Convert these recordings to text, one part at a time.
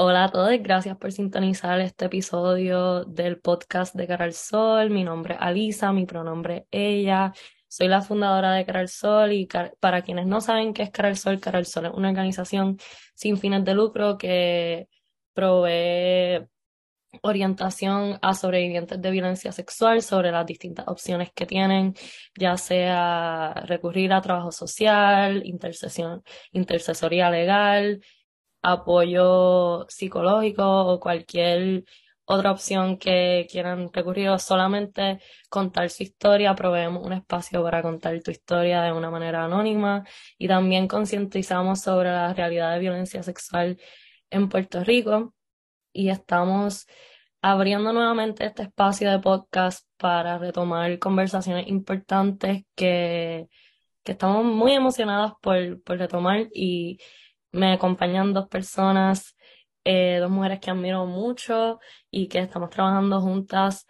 Hola a todos, gracias por sintonizar este episodio del podcast de Cara al Sol. Mi nombre es Alisa, mi pronombre es ella. Soy la fundadora de Cara al Sol y para quienes no saben qué es Cara al Sol, Cara al Sol es una organización sin fines de lucro que provee orientación a sobrevivientes de violencia sexual sobre las distintas opciones que tienen, ya sea recurrir a trabajo social, intercesión, intercesoría legal, apoyo psicológico o cualquier otra opción que quieran recurrir o solamente contar su historia, proveemos un espacio para contar tu historia de una manera anónima. Y también concientizamos sobre la realidad de violencia sexual en Puerto Rico. Y estamos abriendo nuevamente este espacio de podcast para retomar conversaciones importantes que, que estamos muy emocionadas por, por retomar y me acompañan dos personas, eh, dos mujeres que admiro mucho y que estamos trabajando juntas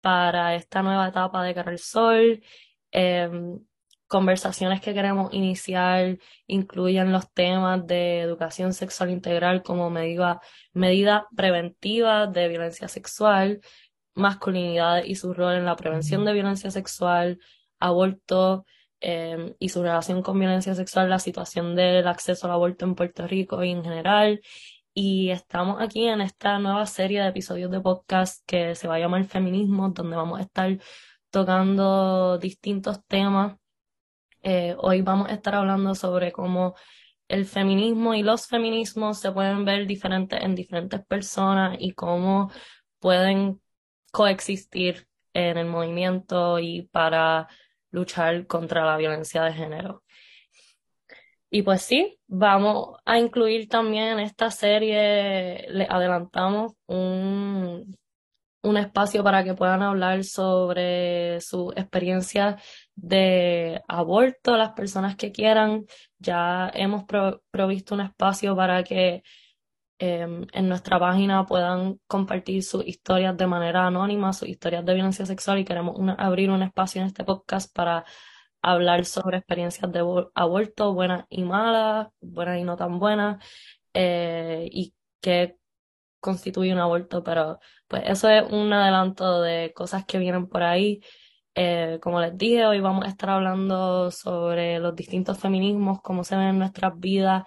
para esta nueva etapa de Cara Sol. Em, conversaciones que queremos iniciar incluyen los temas de educación sexual integral como medida, medida preventiva de violencia sexual, masculinidad y su rol en la prevención de violencia sexual, aborto, Em, y su relación con violencia sexual, la situación del acceso al aborto en Puerto Rico y en general. Y estamos aquí en esta nueva serie de episodios de podcast que se va a llamar Feminismo, donde vamos a estar tocando distintos temas. Eh, hoy vamos a estar hablando sobre cómo el feminismo y los feminismos se pueden ver diferentes en diferentes personas y cómo pueden coexistir en el movimiento y para luchar contra la violencia de género. Y pues sí, vamos a incluir también en esta serie, le adelantamos un, un espacio para que puedan hablar sobre su experiencia de aborto, las personas que quieran. Ya hemos provisto un espacio para que Em, en nuestra página puedan compartir sus historias de manera anónima, sus historias de violencia sexual y queremos abrir un espacio en este podcast para hablar sobre experiencias de aborto, buenas y malas, buenas y no tan buenas, eh, y qué constituye un aborto, pero pues eso es un adelanto de cosas que vienen por ahí. Eh, como les dije, hoy vamos a estar hablando sobre los distintos feminismos, cómo se ven en nuestras vidas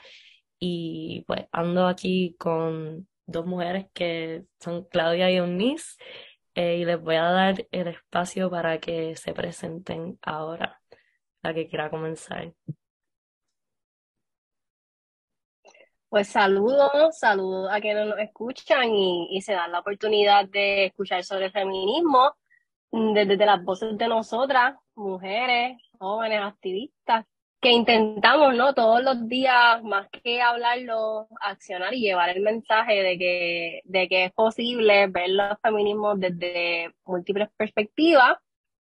y pues ando aquí con dos mujeres que son Claudia y Eunice eh, y les voy a dar el espacio para que se presenten ahora, la que quiera comenzar. Pues saludos, saludos a quienes nos escuchan y, se dan la oportunidad de escuchar sobre el feminismo desde, desde las voces de nosotras, mujeres, jóvenes, activistas, que intentamos, ¿no? Todos los días, más que hablarlo, accionar y llevar el mensaje de que, de que es posible ver los feminismos desde múltiples perspectivas.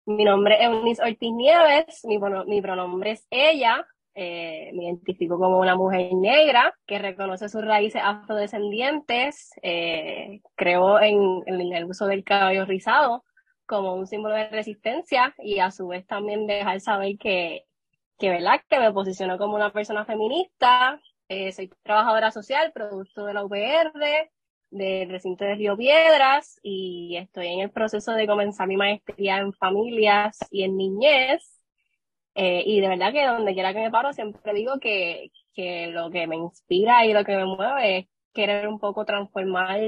Mi nombre es Eunice Ortiz Nieves, mi, pronombre es ella, eh, me identifico como una mujer negra que reconoce sus raíces afrodescendientes, eh, creo en, en el uso del cabello rizado como un símbolo de resistencia y a su vez también dejar saber que que, ¿verdad? que me posiciono como una persona feminista, eh, soy trabajadora social, producto de la UPR, del recinto de Río Piedras, y estoy en el proceso de comenzar mi maestría en familias y en niñez. Eh, y de verdad que donde quiera que me paro, siempre digo que, que lo que me inspira y lo que me mueve es querer un poco transformar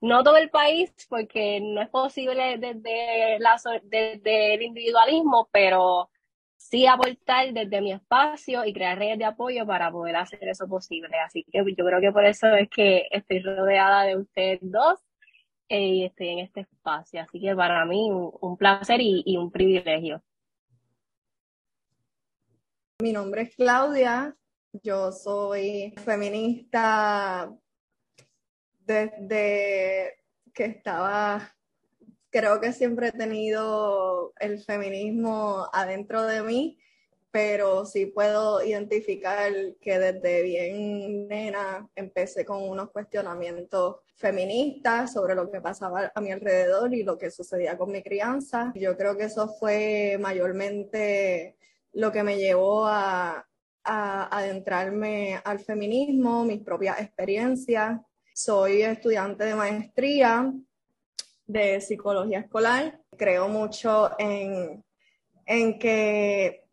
no todo el país, porque no es posible desde, la, desde el individualismo, pero sí aportar desde mi espacio y crear redes de apoyo para poder hacer eso posible. Así que yo creo que por eso es que estoy rodeada de ustedes dos eh, y estoy en este espacio. Así que para mí un, placer y, un privilegio. Mi nombre es Claudia, yo soy feminista desde que estaba creo que siempre he tenido el feminismo adentro de mí, pero sí puedo identificar que desde bien nena empecé con unos cuestionamientos feministas sobre lo que pasaba a mi alrededor y lo que sucedía con mi crianza. Yo creo que eso fue mayormente lo que me llevó a, a adentrarme al feminismo, mis propias experiencias soy estudiante de maestría de psicología escolar. Creo mucho en, en que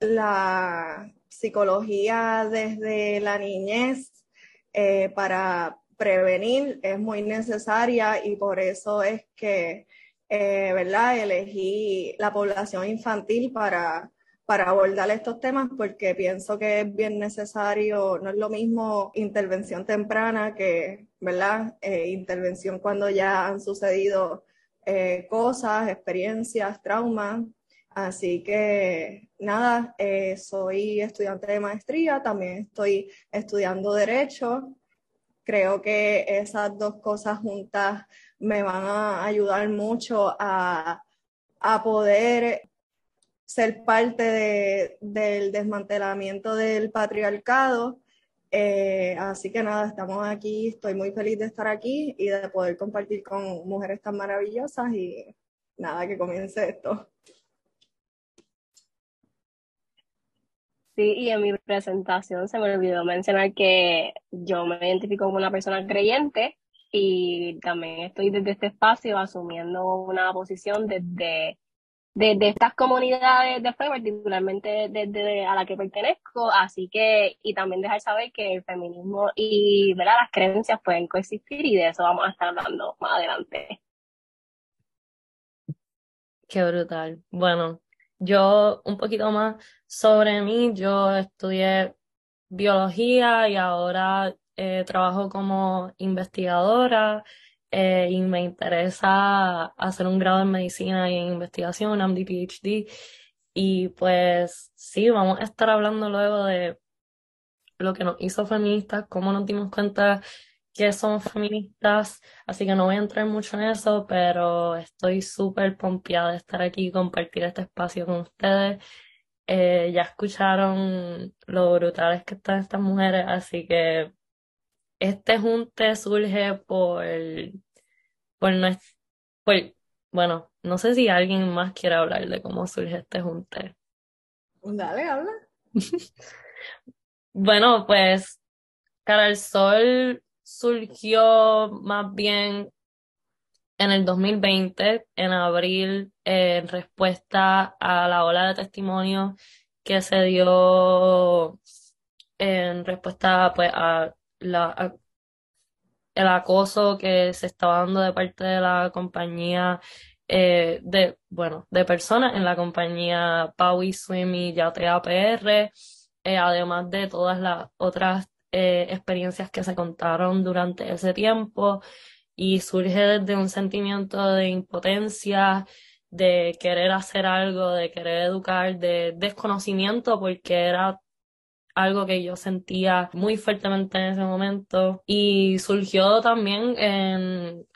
la psicología desde la niñez eh, para prevenir es muy necesaria y por eso es que, eh, ¿verdad? Elegí la población infantil para, para abordar estos temas porque pienso que es bien necesario, no es lo mismo intervención temprana que, ¿verdad? Eh, intervención cuando ya han sucedido cosas, experiencias, traumas. Así que nada, eh, soy estudiante de maestría, también estoy estudiando derecho. Creo que esas dos cosas juntas me van a ayudar mucho a, poder ser parte del desmantelamiento del patriarcado. Eh, así que nada, estamos aquí, estoy muy feliz de estar aquí y de poder compartir con mujeres tan maravillosas y nada, que comience esto. Sí, y en mi presentación se me olvidó mencionar que yo me identifico como una persona creyente y también estoy desde este espacio asumiendo una posición desde, desde estas comunidades de fe, particularmente desde a la que pertenezco, así que, y también dejar saber que el feminismo y ¿verdad? las creencias pueden coexistir y de eso vamos a estar hablando más adelante. Qué brutal. Bueno, yo un poquito más sobre mí, yo estudié biología y ahora eh, trabajo como investigadora eh, y me interesa hacer un grado en medicina y en investigación, MD PhD. Y pues sí, vamos a estar hablando luego de lo que nos hizo feministas, cómo nos dimos cuenta que somos feministas, así que no voy a entrar mucho en eso, pero estoy súper pompeada de estar aquí y compartir este espacio con ustedes. Eh, ya escucharon lo brutales que están estas mujeres, así que este junte surge por, por, nuestro, bueno, no sé si alguien más quiere hablar de cómo surge este junte. Dale, habla. bueno, pues Cara al Sol surgió más bien en el 2020, en abril, en respuesta a la ola de testimonios que se dio en respuesta pues, a la, el acoso que se estaba dando de parte de la compañía eh, de, bueno, de personas en la compañía Paui Swim y Yate APR, eh, además de todas las otras eh, experiencias que se contaron durante ese tiempo. Y surge desde un sentimiento de impotencia, de querer hacer algo, de querer educar, de desconocimiento, porque era algo que yo sentía muy fuertemente en ese momento y surgió también en,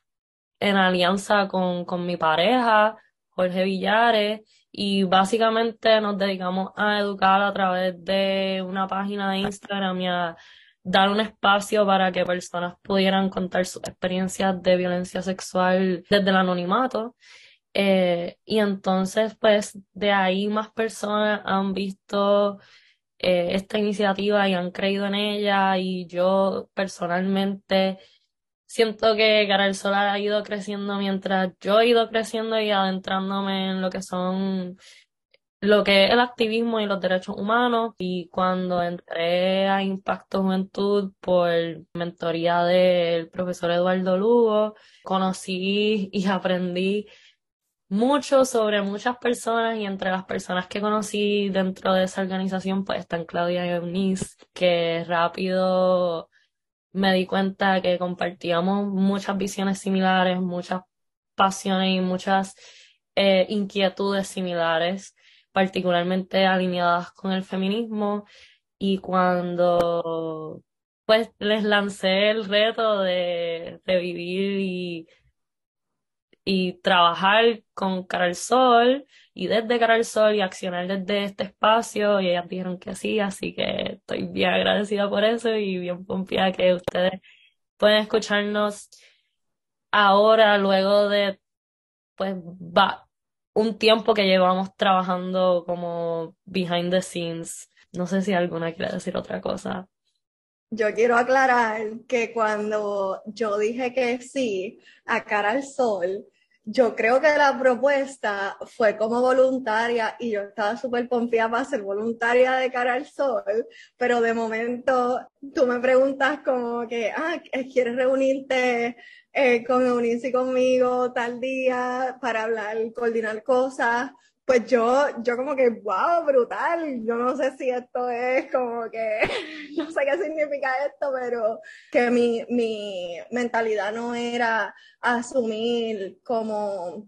en alianza con, con mi pareja, Jorge Villares, y básicamente nos dedicamos a educar a través de una página de Instagram y a dar un espacio para que personas pudieran contar sus experiencias de violencia sexual desde el anonimato. Eh, y entonces, pues, de ahí más personas han visto eh, esta iniciativa y han creído en ella y yo personalmente siento que Cara Sol ha ido creciendo mientras yo he ido creciendo y adentrándome en lo que son lo que es el activismo y los derechos humanos. Y cuando entré a Impacto Juventud por mentoría del profesor Eduardo Lugo, conocí y aprendí mucho sobre muchas personas y entre las personas que conocí dentro de esa organización pues están Claudia y Eunice, que rápido me di cuenta que compartíamos muchas visiones similares, muchas pasiones y muchas eh, inquietudes similares particularmente alineadas con el feminismo. Y cuando pues les lancé el reto de, de vivir y, y trabajar con Cara al Sol y desde Cara al Sol y accionar desde este espacio y ellas dijeron que sí, así que estoy bien agradecida por eso y bien confiada que ustedes pueden escucharnos ahora luego de pues va un tiempo que llevamos trabajando como behind the scenes. No sé si alguna quiere decir otra cosa. yo quiero aclarar que cuando yo dije que sí a cara al sol, yo creo que la propuesta fue como voluntaria y yo estaba súper confiada para ser voluntaria de cara al sol, pero de momento tú me preguntas como que, ah, ¿quieres reunirte eh, con Eunice conmigo tal día para hablar, coordinar cosas? Pues yo, yo como que, wow, brutal. Yo no sé si esto es como que, no sé qué significa esto, pero que mi, mi mentalidad no era asumir como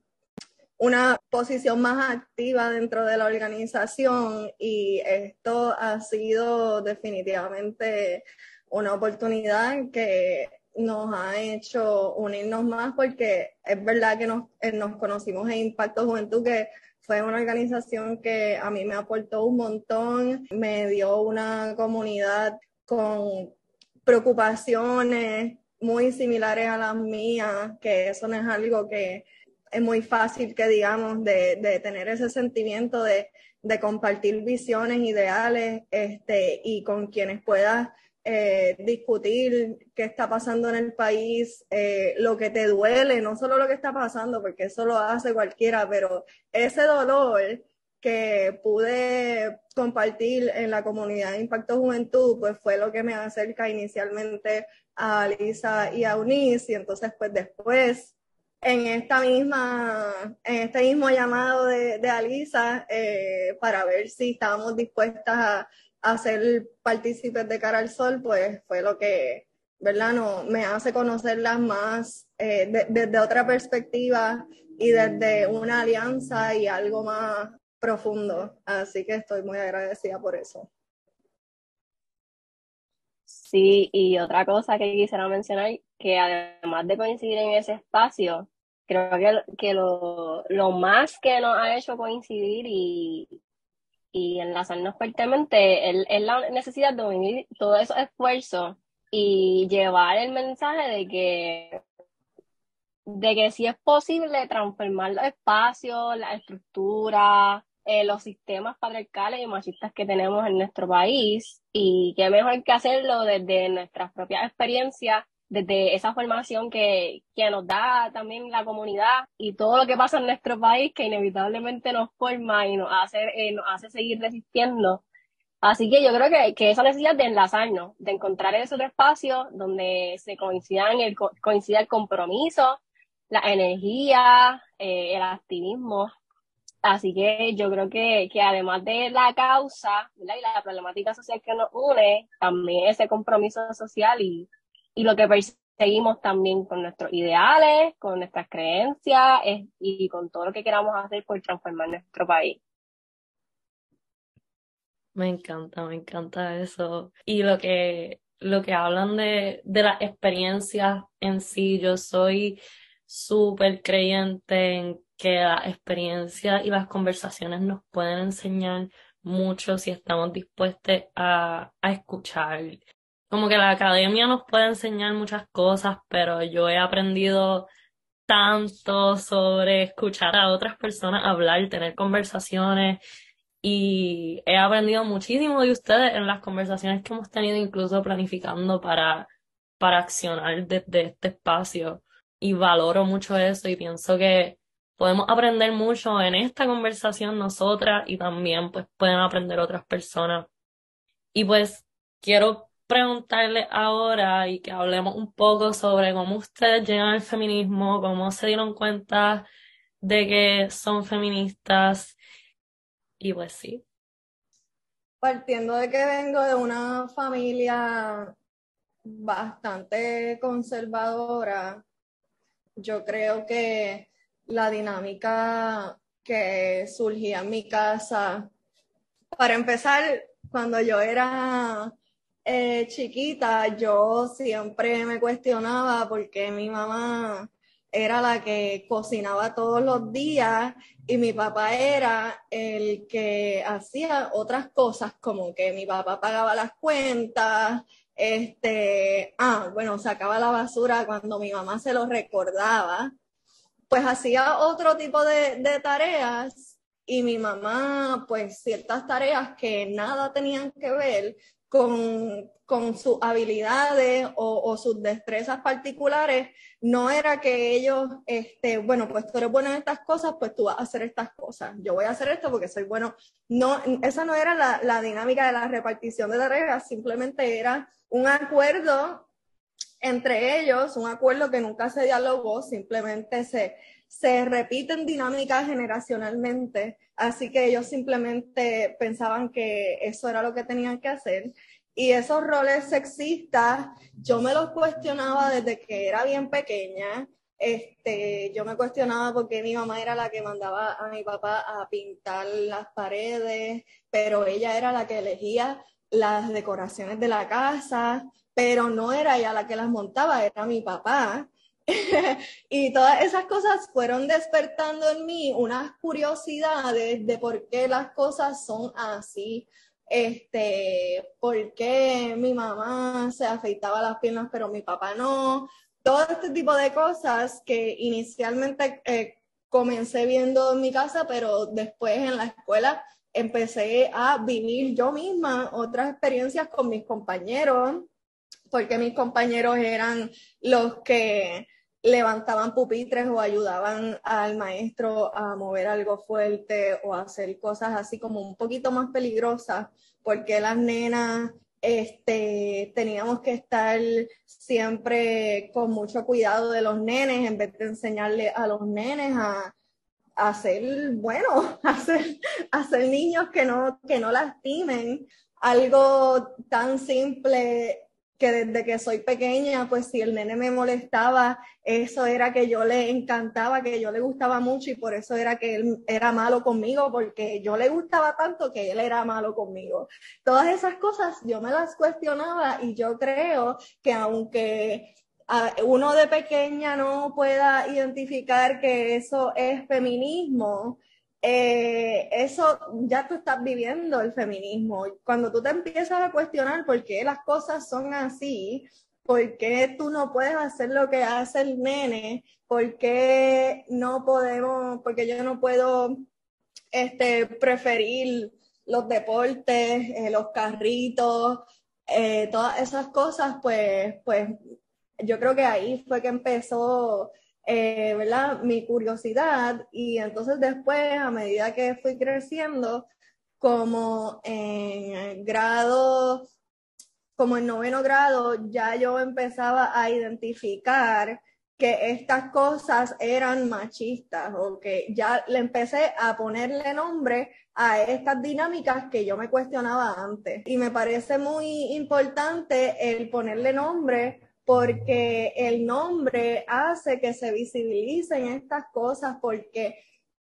una posición más activa dentro de la organización y esto ha sido definitivamente una oportunidad que nos ha hecho unirnos más porque es verdad que nos, nos conocimos en Impacto Juventud que fue una organización que a mí me aportó un montón, me dio una comunidad con preocupaciones muy similares a las mías, que eso no es algo que es muy fácil que digamos de, tener ese sentimiento de, de, compartir visiones, ideales, este, y con quienes puedas eh, discutir qué está pasando en el país, eh, lo que te duele, no solo lo que está pasando, porque eso lo hace cualquiera, pero ese dolor que pude compartir en la comunidad de Impacto Juventud, pues fue lo que me acerca inicialmente a Lisa y a Eunice, y entonces pues después en esta misma, en este mismo llamado de, de Alisa, eh, para ver si estábamos dispuestas a hacer partícipes de cara al sol, pues fue lo que, ¿verdad? No, me hace conocerlas más eh, desde otra perspectiva y desde una alianza y algo más profundo. Así que estoy muy agradecida por eso. Sí, y otra cosa que quisiera mencionar, que además de coincidir en ese espacio, creo que, que lo, lo más que nos ha hecho coincidir y, y enlazarnos fuertemente es, la necesidad de unir todos esos esfuerzos y llevar el mensaje de que de que es posible transformar los espacios, la estructura, eh, los sistemas patriarcales y machistas que tenemos en nuestro país y qué mejor que hacerlo desde nuestras propias experiencias desde esa formación que, que nos da también la comunidad y todo lo que pasa en nuestro país que inevitablemente nos forma y nos hace, eh, nos hace seguir resistiendo. Así que yo creo que, que esa necesidad de enlazarnos, de encontrar ese otro espacio donde se coincidan el, coincida el compromiso, la energía, eh, el activismo. Así que yo creo que, que además de la causa y la problemática social que nos une, también ese compromiso social y, y lo que perseguimos también con nuestros ideales, con nuestras creencias y con todo lo que queramos hacer por transformar nuestro país. Me encanta, me encanta eso. Y lo que, lo que hablan de, de las experiencias en sí, yo soy súper creyente en que la experiencia y las conversaciones nos pueden enseñar mucho si estamos dispuestos a, a escuchar como que la academia nos puede enseñar muchas cosas, pero yo he aprendido tanto sobre escuchar a otras personas hablar, tener conversaciones y he aprendido muchísimo de ustedes en las conversaciones que hemos tenido, incluso planificando para, para accionar desde este espacio y valoro mucho eso y pienso que podemos aprender mucho en esta conversación nosotras y también pues pueden aprender otras personas. Y pues quiero preguntarle ahora y que hablemos un poco sobre cómo ustedes llegan al feminismo, cómo se dieron cuenta de que son feministas y pues sí. Partiendo de que vengo de una familia bastante conservadora, yo creo que la dinámica que surgía en mi casa, para empezar, cuando yo era eh, chiquita yo siempre me cuestionaba porque mi mamá era la que cocinaba todos los días y mi papá era el que hacía otras cosas como que mi papá pagaba las cuentas, este, ah, bueno, sacaba la basura cuando mi mamá se lo recordaba, pues hacía otro tipo de, de tareas y mi mamá, pues ciertas tareas que nada tenían que ver con, con sus habilidades o, sus destrezas particulares, no era que ellos, este, bueno, pues tú eres bueno en estas cosas, pues tú vas a hacer estas cosas. Yo voy a hacer esto porque soy bueno. No, esa no era la, la dinámica de la repartición de tareas, simplemente era un acuerdo entre ellos, un acuerdo que nunca se dialogó, simplemente se, se repiten dinámicas generacionalmente, así que ellos simplemente pensaban que eso era lo que tenían que hacer. Y esos roles sexistas, yo me los cuestionaba desde que era bien pequeña. Este, yo me cuestionaba porque mi mamá era la que mandaba a mi papá a pintar las paredes, pero ella era la que elegía las decoraciones de la casa, pero no era ella la que las montaba, era mi papá. y todas esas cosas fueron despertando en mí unas curiosidades de por qué las cosas son así. Este, por qué mi mamá se afeitaba las piernas, pero mi papá no. Todo este tipo de cosas que inicialmente eh, comencé viendo en mi casa, pero después en la escuela empecé a vivir yo misma otras experiencias con mis compañeros, porque mis compañeros eran los que levantaban pupitres o ayudaban al maestro a mover algo fuerte o hacer cosas así como un poquito más peligrosas, porque las nenas este, teníamos que estar siempre con mucho cuidado de los nenes en vez de enseñarle a los nenes a, ser, bueno, a ser, a ser niños que no, que no lastimen. Algo tan simple que desde que soy pequeña, pues si el nene me molestaba, eso era que yo le encantaba, que yo le gustaba mucho y por eso era que él era malo conmigo, porque yo le gustaba tanto que él era malo conmigo. Todas esas cosas yo me las cuestionaba y yo creo que aunque uno de pequeña no pueda identificar que eso es feminismo, eh, eso ya tú estás viviendo el feminismo. Cuando tú te empiezas a cuestionar por qué las cosas son así, por qué tú no puedes hacer lo que hace el nene, por qué no podemos, porque yo no puedo este, preferir los deportes, eh, los carritos, eh, todas esas cosas, pues, pues yo creo que ahí fue que empezó eh, ¿verdad? Mi curiosidad y entonces después, a medida que fui creciendo, como en grado, como en noveno grado, ya yo empezaba a identificar que estas cosas eran machistas o que ya le empecé a ponerle nombre a estas dinámicas que yo me cuestionaba antes. Y me parece muy importante el ponerle nombre porque el nombre hace que se visibilicen estas cosas, porque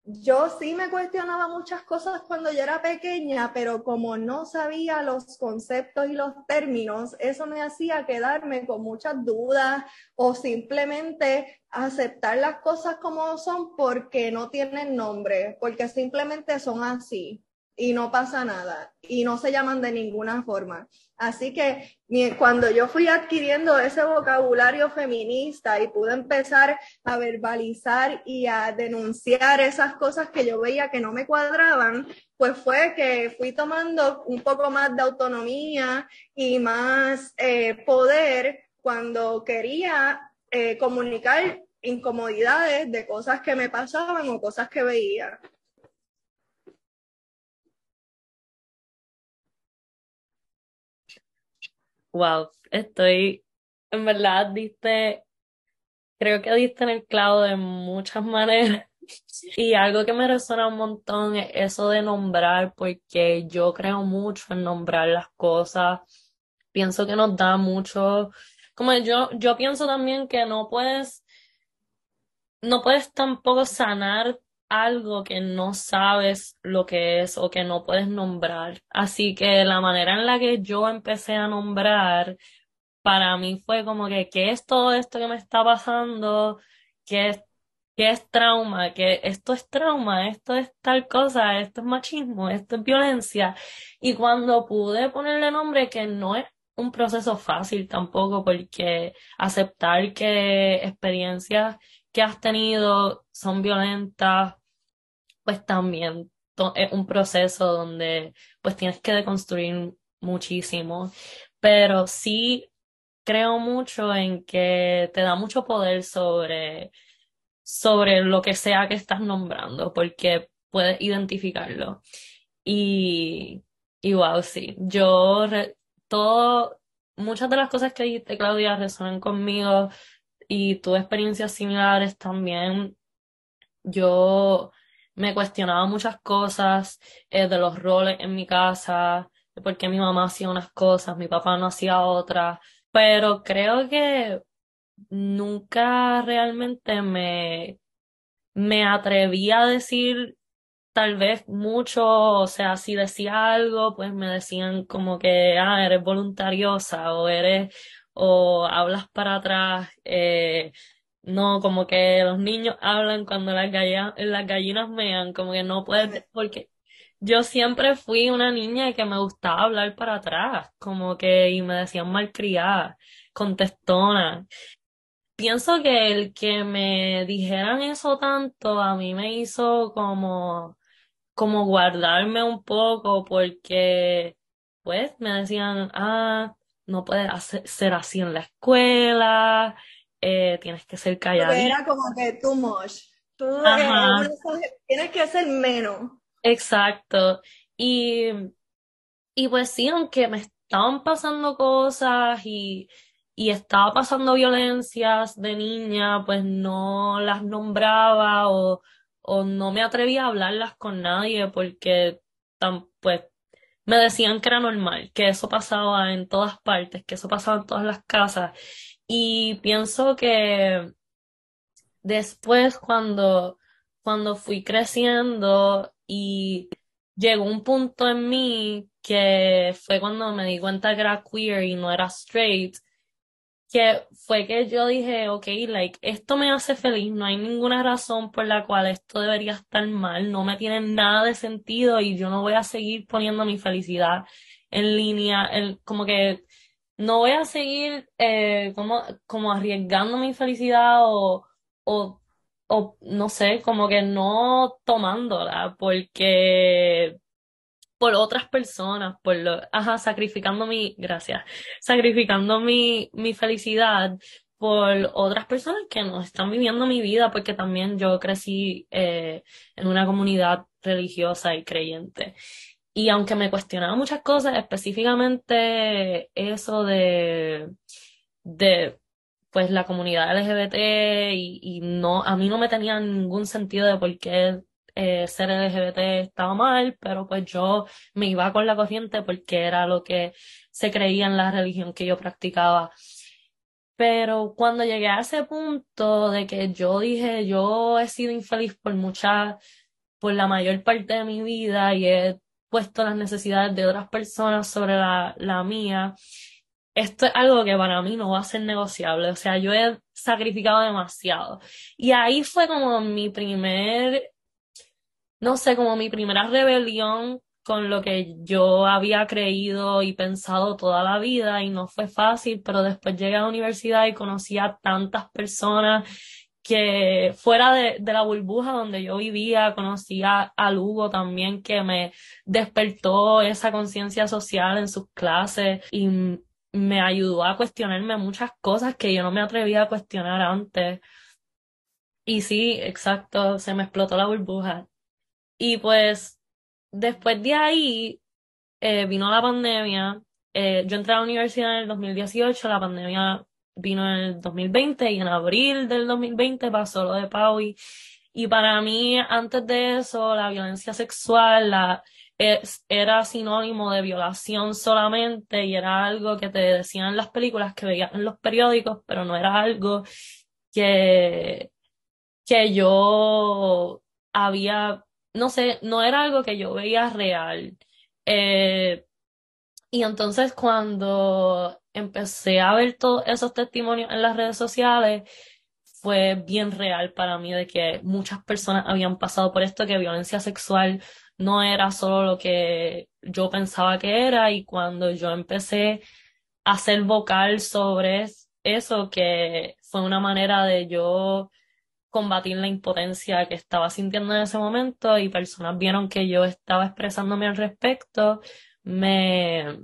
yo sí me cuestionaba muchas cosas cuando yo era pequeña, pero como no sabía los conceptos y los términos, eso me hacía quedarme con muchas dudas o simplemente aceptar las cosas como son porque no tienen nombre, porque simplemente son así y no pasa nada y no se llaman de ninguna forma. Así que cuando yo fui adquiriendo ese vocabulario feminista y pude empezar a verbalizar y a denunciar esas cosas que yo veía que no me cuadraban, pues fue que fui tomando un poco más de autonomía y más eh, poder cuando quería eh, comunicar incomodidades de cosas que me pasaban o cosas que veía. Wow, estoy, en verdad, diste, creo que diste en el clavo de muchas maneras. Y algo que me resuena un montón es eso de nombrar, porque yo creo mucho en nombrar las cosas. Pienso que nos da mucho, como yo, yo pienso también que no puedes, no puedes tampoco sanar algo que no sabes lo que es o que no puedes nombrar. Así que la manera en la que yo empecé a nombrar, para mí fue como que, ¿qué es todo esto que me está pasando? ¿Qué es, qué es trauma? ¿Qué esto es trauma? ¿Esto es tal cosa? ¿Esto es machismo? ¿Esto es violencia? Y cuando pude ponerle nombre, que no es un proceso fácil tampoco, porque aceptar que experiencias que has tenido son violentas pues también es un proceso donde pues tienes que deconstruir muchísimo, pero sí creo mucho en que te da mucho poder sobre, sobre lo que sea que estás nombrando, porque puedes identificarlo. Y, y wow, sí, yo todo, muchas de las cosas que dijiste, Claudia, resuenan conmigo y tuve experiencias similares también. Yo me cuestionaba muchas cosas eh, de los roles en mi casa, de por qué mi mamá hacía unas cosas, mi papá no hacía otras, pero creo que nunca realmente me, me atreví a decir tal vez mucho, o sea, si decía algo, pues me decían como que, ah, eres voluntariosa o eres, o hablas para atrás, eh, no, como que los niños hablan cuando las gallinas, las gallinas mean, como que no puedes, porque yo siempre fui una niña que me gustaba hablar para atrás, como que, y me decían malcriada, contestona. Pienso que el que me dijeran eso tanto a mí me hizo como, como guardarme un poco porque, pues, me decían, ah, no puedes hacer, ser así en la escuela, eh, tienes que ser callado. Era como que too much. Tú eh, tienes que ser menos. Exacto. Y, y pues sí, aunque me estaban pasando cosas y, y estaba pasando violencias de niña, pues no las nombraba o, o no me atrevía a hablarlas con nadie porque tan, pues me decían que era normal, que eso pasaba en todas partes, que eso pasaba en todas las casas. Y pienso que después cuando, cuando fui creciendo y llegó un punto en mí que fue cuando me di cuenta que era queer y no era straight, que fue que yo dije, ok, like, esto me hace feliz, no hay ninguna razón por la cual esto debería estar mal, no me tiene nada de sentido y yo no voy a seguir poniendo mi felicidad en línea, el, como que no voy a seguir eh, como, como arriesgando mi felicidad o, o, o no sé, como que no tomándola porque por otras personas, por lo, ajá, sacrificando mi, gracias, sacrificando mi, mi felicidad por otras personas que no están viviendo mi vida, porque también yo crecí eh, en una comunidad religiosa y creyente. Y aunque me cuestionaba muchas cosas, específicamente eso de, de pues la comunidad LGBT y, y no, a mí no me tenía ningún sentido de por qué eh, ser LGBT estaba mal, pero pues yo me iba con la corriente porque era lo que se creía en la religión que yo practicaba. Pero cuando llegué a ese punto de que yo dije, yo he sido infeliz por mucha, por la mayor parte de mi vida y he puesto las necesidades de otras personas sobre la, la mía, esto es algo que para mí no va a ser negociable. O sea, yo he sacrificado demasiado. Y ahí fue como mi primer, no sé, como mi primera rebelión con lo que yo había creído y pensado toda la vida y no fue fácil, pero después llegué a la universidad y conocí a tantas personas que fuera de, de, la burbuja donde yo vivía, conocía a Lugo también, que me despertó esa conciencia social en sus clases y me ayudó a cuestionarme muchas cosas que yo no me atrevía a cuestionar antes. Y sí, exacto, se me explotó la burbuja. Y pues después de ahí eh, vino la pandemia. Eh, yo entré a la universidad en el 2018, la pandemia vino en el 2020 y en abril del 2020 pasó lo de Paui. Y para mí, antes de eso, la violencia sexual era sinónimo de violación solamente y era algo que te decían en las películas que veías en los periódicos, pero no era algo que, que yo había, no sé, no era algo que yo veía real. Eh, y entonces cuando empecé a ver todos esos testimonios en las redes sociales, fue bien real para mí de que muchas personas habían pasado por esto, que violencia sexual no era solo lo que yo pensaba que era. Y cuando yo empecé a ser vocal sobre eso, que fue una manera de yo combatir la impotencia que estaba sintiendo en ese momento y personas vieron que yo estaba expresándome al respecto, me,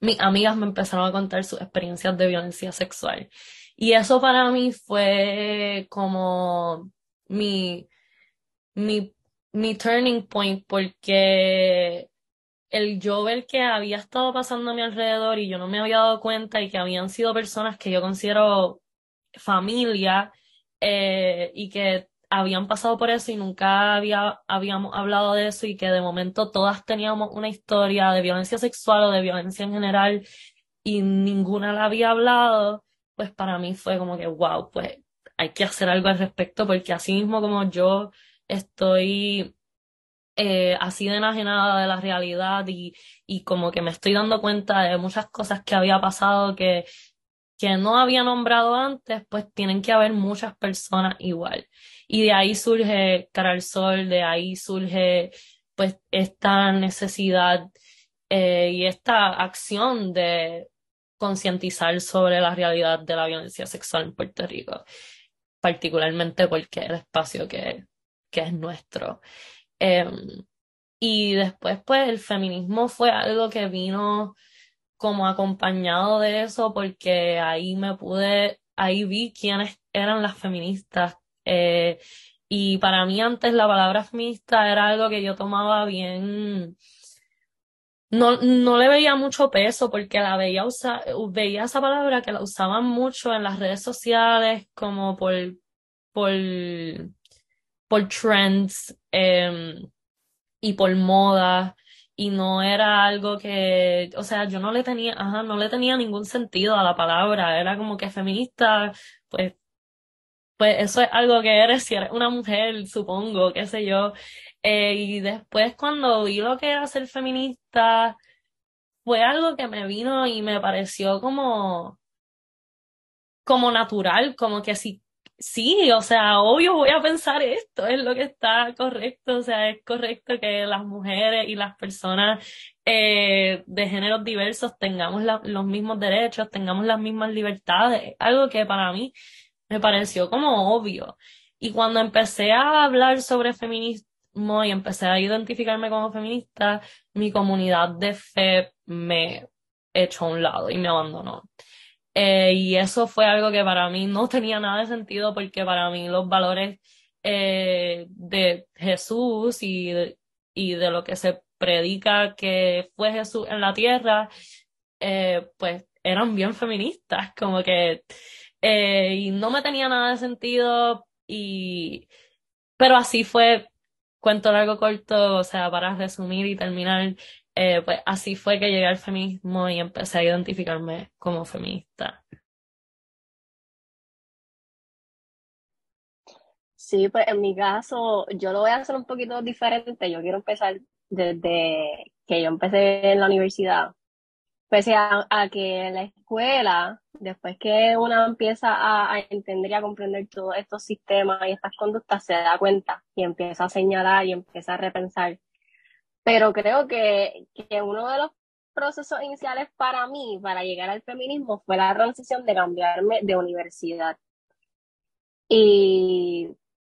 mis amigas me empezaron a contar sus experiencias de violencia sexual. Y eso para mí fue como mi, mi, mi turning point porque el yo ver que había estado pasando a mi alrededor y yo no me había dado cuenta y que habían sido personas que yo considero familia eh, y que habían pasado por eso y nunca había, habíamos hablado de eso y que de momento todas teníamos una historia de violencia sexual o de violencia en general y ninguna la había hablado, pues para mí fue como que, wow, pues hay que hacer algo al respecto porque así mismo como yo estoy eh, así de enajenada de la realidad y, y como que me estoy dando cuenta de muchas cosas que había pasado que, que no había nombrado antes, pues tienen que haber muchas personas igual. Y de ahí surge Cara al Sol, de ahí surge pues esta necesidad eh, y esta acción de concientizar sobre la realidad de la violencia sexual en Puerto Rico, particularmente porque el espacio que, que es nuestro. Em, y después, pues, el feminismo fue algo que vino como acompañado de eso, porque ahí me pude, ahí vi quiénes eran las feministas. Eh, y para mí antes la palabra feminista era algo que yo tomaba bien, no, no le veía mucho peso porque la veía usar, veía esa palabra que la usaban mucho en las redes sociales como por, por por trends em, y por moda y no era algo que, o sea, yo no le tenía, ajá, no le tenía ningún sentido a la palabra, era como que feminista, pues, pues eso es algo que eres si eres una mujer, supongo, qué sé yo. Eh, y después cuando vi lo que era ser feminista, fue algo que me vino y me pareció como, como natural, como que si Sí, o sea, obvio voy a pensar esto, es lo que está correcto, o sea, es correcto que las mujeres y las personas eh, de géneros diversos tengamos los mismos derechos, tengamos las mismas libertades, algo que para mí me pareció como obvio. Y cuando empecé a hablar sobre feminismo y empecé a identificarme como feminista, mi comunidad de fe me echó a un lado y me abandonó. Eh, y eso fue algo que para mí no tenía nada de sentido porque para mí los valores eh, de Jesús y de, y de lo que se predica que fue Jesús en la tierra, eh, pues eran bien feministas, como que, y no me tenía nada de sentido y, pero así fue, cuento largo corto, o sea, para resumir y terminar, eh, pues así fue que llegué al feminismo y empecé a identificarme como feminista. Sí, pues en mi caso, yo lo voy a hacer un poquito diferente. Yo quiero empezar desde que yo empecé en la universidad. Pese a, que la escuela, después que uno empieza a, entender y a comprender todos estos sistemas y estas conductas, se da cuenta y empieza a señalar y empieza a repensar pero creo que, que uno de los procesos iniciales para mí, para llegar al feminismo, fue la transición de cambiarme de universidad. Y,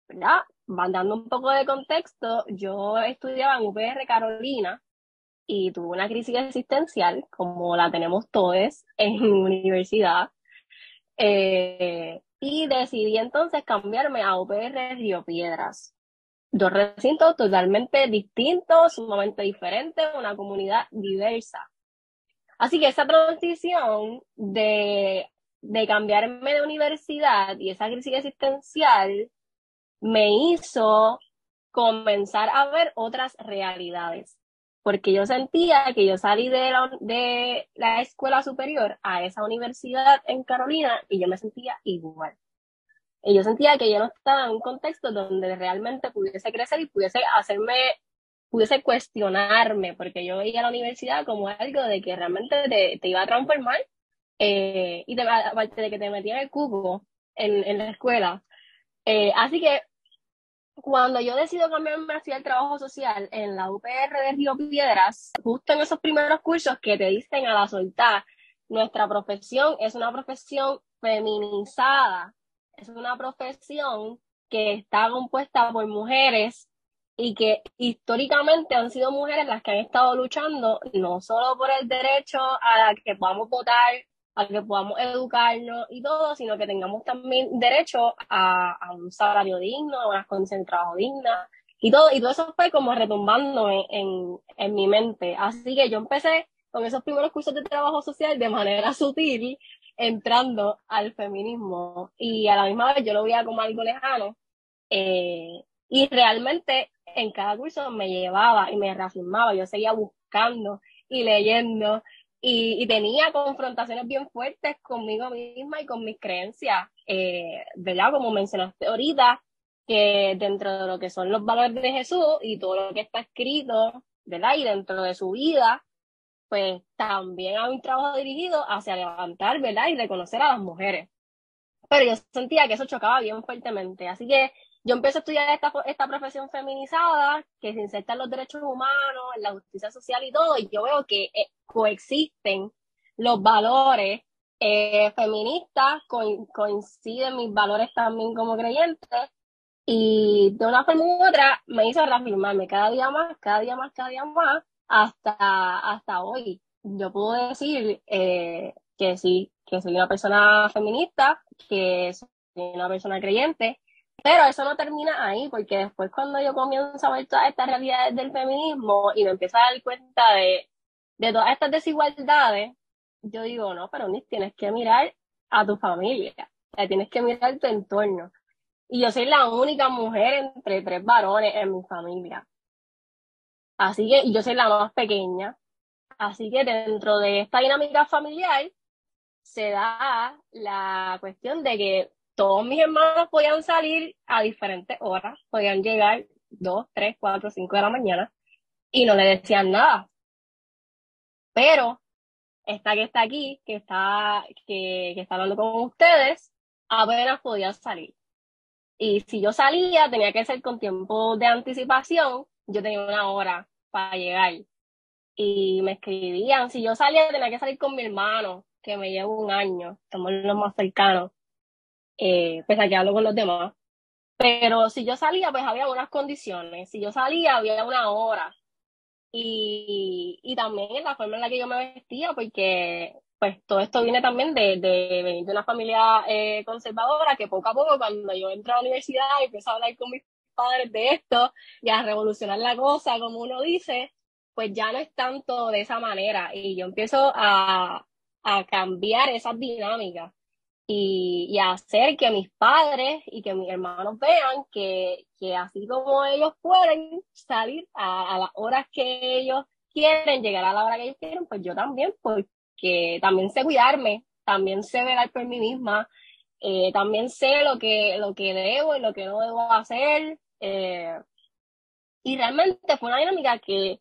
¿verdad? Van dando un poco de contexto, yo estudiaba en UPR Carolina y tuve una crisis existencial, como la tenemos todos en universidad. Eh, y decidí entonces cambiarme a UPR Río Piedras dos recintos totalmente distintos, sumamente diferentes, una comunidad diversa. Así que esa transición de, de cambiarme de universidad y esa crisis existencial me hizo comenzar a ver otras realidades, porque yo sentía que yo salí de la, de la escuela superior a esa universidad en Carolina y yo me sentía igual. Y yo sentía que yo no estaba en un contexto donde realmente pudiese crecer y pudiese hacerme, pudiese cuestionarme, porque yo veía la universidad como algo de que realmente te, iba a transformar, eh, y te, de que te metía en el cubo en, en la escuela. Eh, así que cuando yo decido cambiarme hacia el trabajo social en la UPR de Río Piedras, justo en esos primeros cursos que te dicen a la soltar, nuestra profesión es una profesión feminizada, es una profesión que está compuesta por mujeres y que históricamente han sido mujeres las que han estado luchando no solo por el derecho a que podamos votar, a que podamos educarnos y todo, sino que tengamos también derecho a, un salario digno, a unas condiciones de dignas y todo, y todo eso fue como retumbando en, en mi mente. Así que yo empecé con esos primeros cursos de trabajo social de manera sutil, entrando al feminismo y a la misma vez yo lo veía como algo lejano. Eh, y realmente en cada curso me llevaba y me reafirmaba, yo seguía buscando y leyendo y, tenía confrontaciones bien fuertes conmigo misma y con mis creencias, eh, ¿verdad? Como mencionaste ahorita, que dentro de lo que son los valores de Jesús y todo lo que está escrito, ¿verdad? Y dentro de su vida, pues también hay un trabajo dirigido hacia levantar, ¿verdad? Y reconocer a las mujeres. Pero yo sentía que eso chocaba bien fuertemente. Así que yo empecé a estudiar esta, esta profesión feminizada que se inserta en los derechos humanos, en la justicia social y todo, y yo veo que eh, coexisten los valores eh, feministas, coinciden mis valores también como creyentes, y de una forma u otra me hizo reafirmarme cada día más, cada día más, cada día más, hasta, hasta hoy. Yo puedo decir eh, que sí, que soy una persona feminista, que soy una persona creyente, pero eso no termina ahí, porque después cuando yo comienzo a ver todas estas realidades del feminismo y me empiezo a dar cuenta de, de todas estas desigualdades, yo digo, no, pero tienes que mirar a tu familia, tienes que mirar tu entorno. Y yo soy la única mujer entre tres varones en mi familia. Así que yo soy la más pequeña. Así que dentro de esta dinámica familiar se da la cuestión de que todos mis hermanos podían salir a diferentes horas, podían llegar dos, tres, cuatro, cinco de la mañana y no le decían nada. Pero esta que está aquí, que está, que, que está hablando con ustedes, apenas podía salir. Y si yo salía, tenía que ser con tiempo de anticipación, yo tenía una hora para llegar. Y me escribían, si yo salía, tenía que salir con mi hermano, que me lleva un año, somos los más cercanos eh, pues aquí hablo con los demás. Pero si yo salía, pues había unas condiciones. Si yo salía, había una hora. Y, y también la forma en la que yo me vestía, porque pues todo esto viene también de, de venir de una familia eh, conservadora que poco a poco cuando yo entro a la universidad y empiezo a hablar con mis padres de esto y a revolucionar la cosa, como uno dice, pues ya no es tanto de esa manera y yo empiezo a, a cambiar esas dinámicas y, hacer que mis padres y que mis hermanos vean que, que así como ellos pueden salir a, las horas que ellos quieren, llegar a la hora que ellos quieren, pues yo también, porque también sé cuidarme, también sé velar por mí misma, eh, también sé lo que, lo que debo y lo que no debo hacer. Eh, y realmente fue una dinámica que,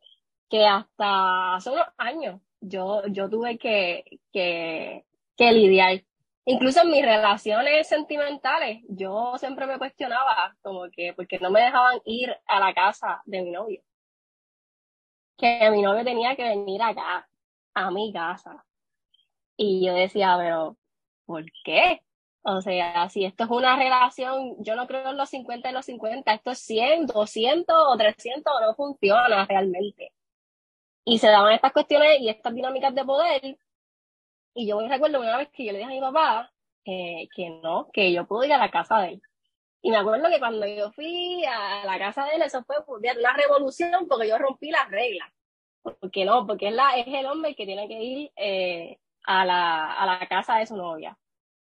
que hasta hace unos años yo, yo tuve que, que, que lidiar Incluso en mis relaciones sentimentales, yo siempre me cuestionaba como que porque no me dejaban ir a la casa de mi novio. Que mi novio tenía que venir acá, a mi casa. Y yo decía, pero, ¿por qué? O sea, si esto es una relación, yo no creo en los 50 y los 50, esto es 100, 200 o 300, no funciona realmente. Y se daban estas cuestiones y estas dinámicas de poder y yo me recuerdo una vez que yo le dije a mi papá que no, que yo puedo ir a la casa de él. Y me acuerdo que cuando yo fui a la casa de él, eso fue una revolución porque yo rompí las reglas. Porque no, porque es, la, es el hombre que tiene que ir eh, a, la, a la casa de su novia.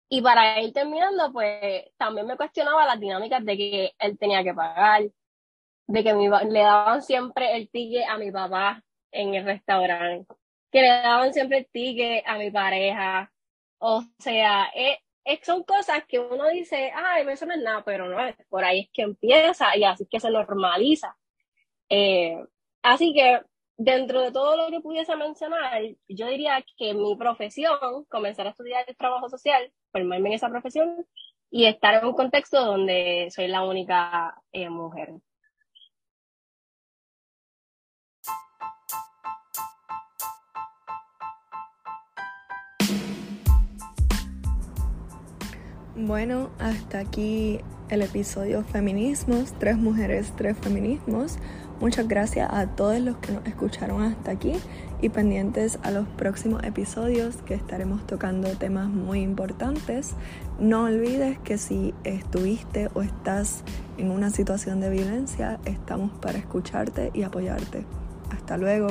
Y para ir terminando, pues también me cuestionaba las dinámicas de que él tenía que pagar, de que le daban siempre el ticket a mi papá en el restaurante, que le daban siempre el ticket a mi pareja. O sea, eh, eh, son cosas que uno dice, ay, eso no es nada, pero no, es por ahí es que empieza y así es que se normaliza. Eh, así que dentro de todo lo que pudiese mencionar, yo diría que mi profesión, comenzar a estudiar el trabajo social, formarme en esa profesión y estar en un contexto donde soy la única mujer. Bueno, hasta aquí el episodio Feminismos, tres mujeres, tres feminismos. Muchas gracias a todos los que nos escucharon hasta aquí y pendientes a los próximos episodios que estaremos tocando temas muy importantes. No olvides que si estuviste o estás en una situación de violencia, estamos para escucharte y apoyarte. Hasta luego.